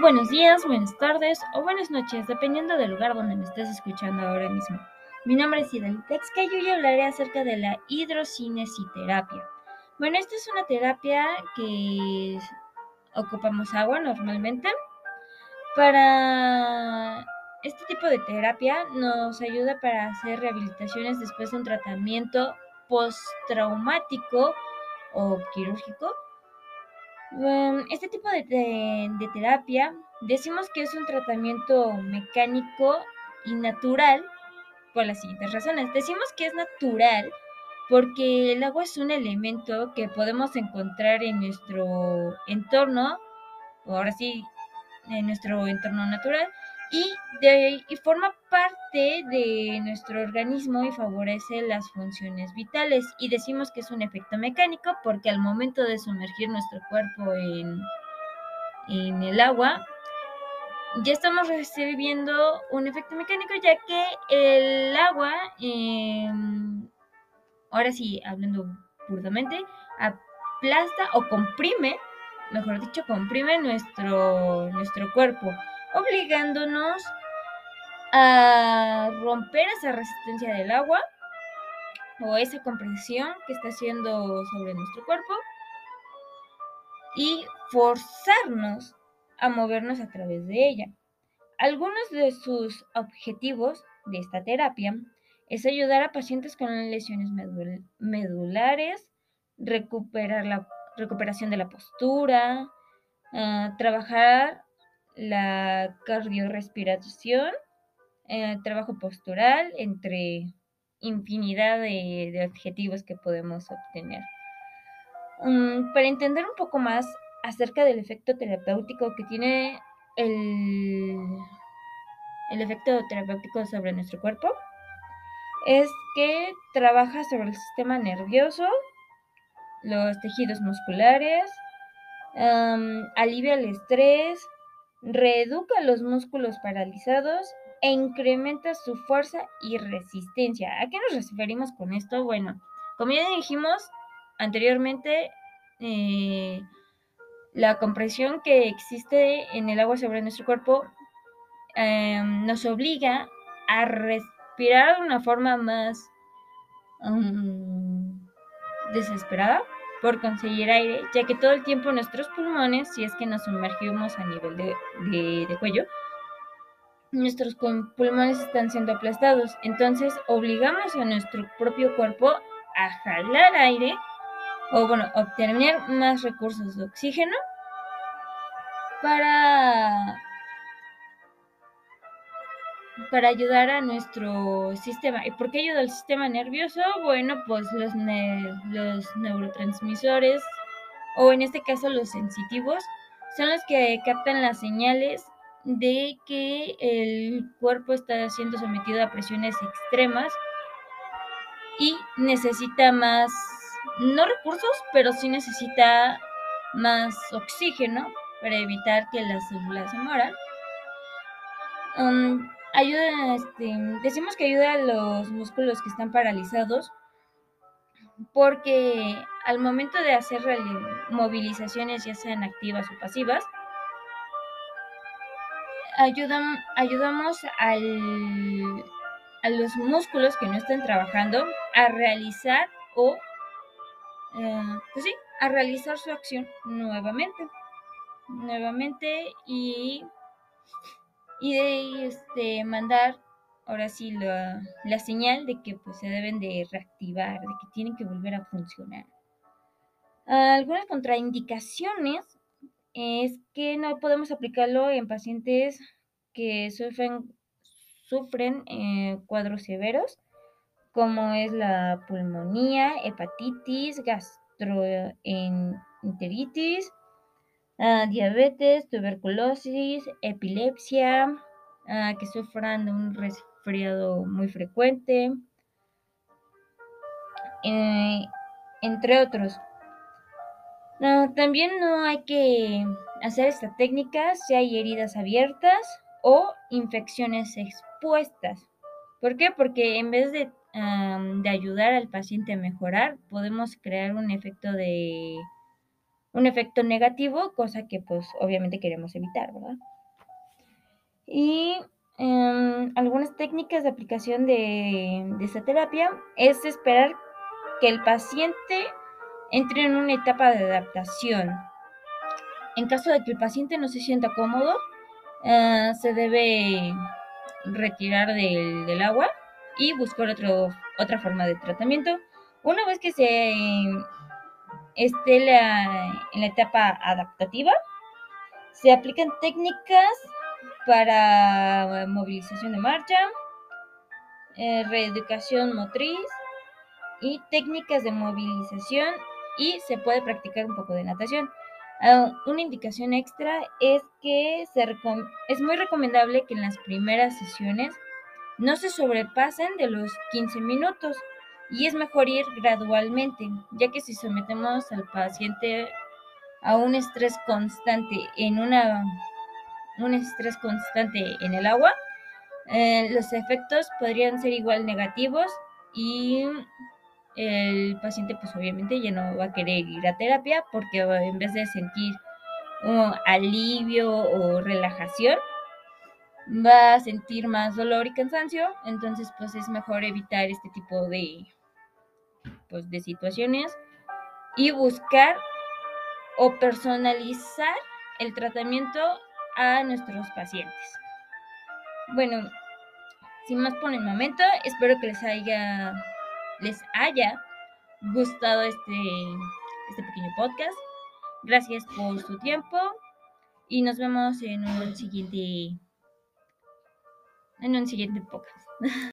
Buenos días, buenas tardes o buenas noches, dependiendo del lugar donde me estés escuchando ahora mismo. Mi nombre es Idel Texca y hoy hablaré acerca de la hidrocinesiterapia. Bueno, esta es una terapia que ocupamos agua normalmente. Para este tipo de terapia nos ayuda para hacer rehabilitaciones después de un tratamiento postraumático o quirúrgico este tipo de, terapia decimos que es un tratamiento mecánico y natural por las siguientes razones. Decimos que es natural porque el agua es un elemento que podemos encontrar en nuestro entorno, o ahora sí, en nuestro entorno natural, y, de, y forma parte de nuestro organismo y favorece las funciones vitales. Y decimos que es un efecto mecánico porque al momento de sumergir nuestro cuerpo en, en el agua, ya estamos recibiendo un efecto mecánico ya que el agua, em, ahora sí, hablando burdamente, aplasta o comprime, mejor dicho, comprime nuestro, nuestro cuerpo obligándonos a romper esa resistencia del agua o esa compresión que está haciendo sobre nuestro cuerpo y forzarnos a movernos a través de ella. Algunos de sus objetivos de esta terapia es ayudar a pacientes con lesiones medulares, recuperar la recuperación de la postura, ah, trabajar la cardiorrespiración, el eh, trabajo postural, entre infinidad de, objetivos que podemos obtener. Mm, para entender un poco más acerca del efecto terapéutico que tiene el, el efecto terapéutico sobre nuestro cuerpo, es que trabaja sobre el sistema nervioso, los tejidos musculares, alivia el estrés, reeduca los músculos paralizados e incrementa su fuerza y resistencia. ¿A qué nos referimos con esto? Bueno, como ya dijimos anteriormente, eh, la compresión que existe en el agua sobre nuestro cuerpo em, nos obliga a respirar de una forma más mm, desesperada por conseguir aire, ya que todo el tiempo nuestros pulmones, si es que nos sumergimos a nivel de, cuello, nuestros pulmones están siendo aplastados. Entonces obligamos a nuestro propio cuerpo a jalar aire o bueno, obtener más recursos de oxígeno para para ayudar a nuestro sistema. ¿Y por qué ayuda al sistema nervioso? Bueno, pues los, los neurotransmisores, o en este caso los sensitivos, son los que captan las señales de que el cuerpo está siendo sometido a presiones extremas y necesita más, no recursos, pero sí necesita más oxígeno para evitar que las células se mueran. Um, ayuda, este, decimos que ayuda a los músculos que están paralizados porque al momento de hacer movilizaciones, ya sean activas o pasivas, ayudan, ayudamos al, a los músculos que no están trabajando a realizar o, eh, pues sí, a realizar su acción nuevamente. Nuevamente y y de este, mandar ahora sí la, la, señal de que pues, se deben de reactivar, de que tienen que volver a funcionar. Algunas contraindicaciones es que no podemos aplicarlo en pacientes que sufren, sufren eh, cuadros severos, como es la pulmonía, hepatitis, gastroenteritis, diabetes, tuberculosis, epilepsia, que sufran de un resfriado muy frecuente, eh, entre otros. también no hay que hacer esta técnica si hay heridas abiertas o infecciones expuestas. ¿Por qué? Porque en vez de, de ayudar al paciente a mejorar, podemos crear un efecto de un efecto negativo, cosa que pues obviamente queremos evitar, ¿verdad? Y em, algunas técnicas de aplicación de, esta terapia es esperar que el paciente entre en una etapa de adaptación. En caso de que el paciente no se sienta cómodo, eh, se debe retirar del, del agua y buscar otro, otra forma de tratamiento. Una vez que se esté la, en la etapa adaptativa, se aplican técnicas para movilización de marcha, eh, reeducación motriz y técnicas de movilización y se puede practicar un poco de natación. Uh, una indicación extra es que se es muy recomendable que en las primeras sesiones no se sobrepasen de los 15 minutos y es mejor ir gradualmente, ya que si sometemos al paciente a un estrés constante en una un estrés constante en el agua, eh, los efectos podrían ser igual negativos y el paciente pues obviamente ya no va a querer ir a terapia porque en vez de sentir un alivio o relajación, va a sentir más dolor y cansancio, entonces pues es mejor evitar este tipo de pues de situaciones y buscar o personalizar el tratamiento a nuestros pacientes. Bueno, sin más por el momento, espero que les haya les haya gustado este, este pequeño podcast. Gracias por su tiempo y nos vemos en un siguiente en un siguiente podcast.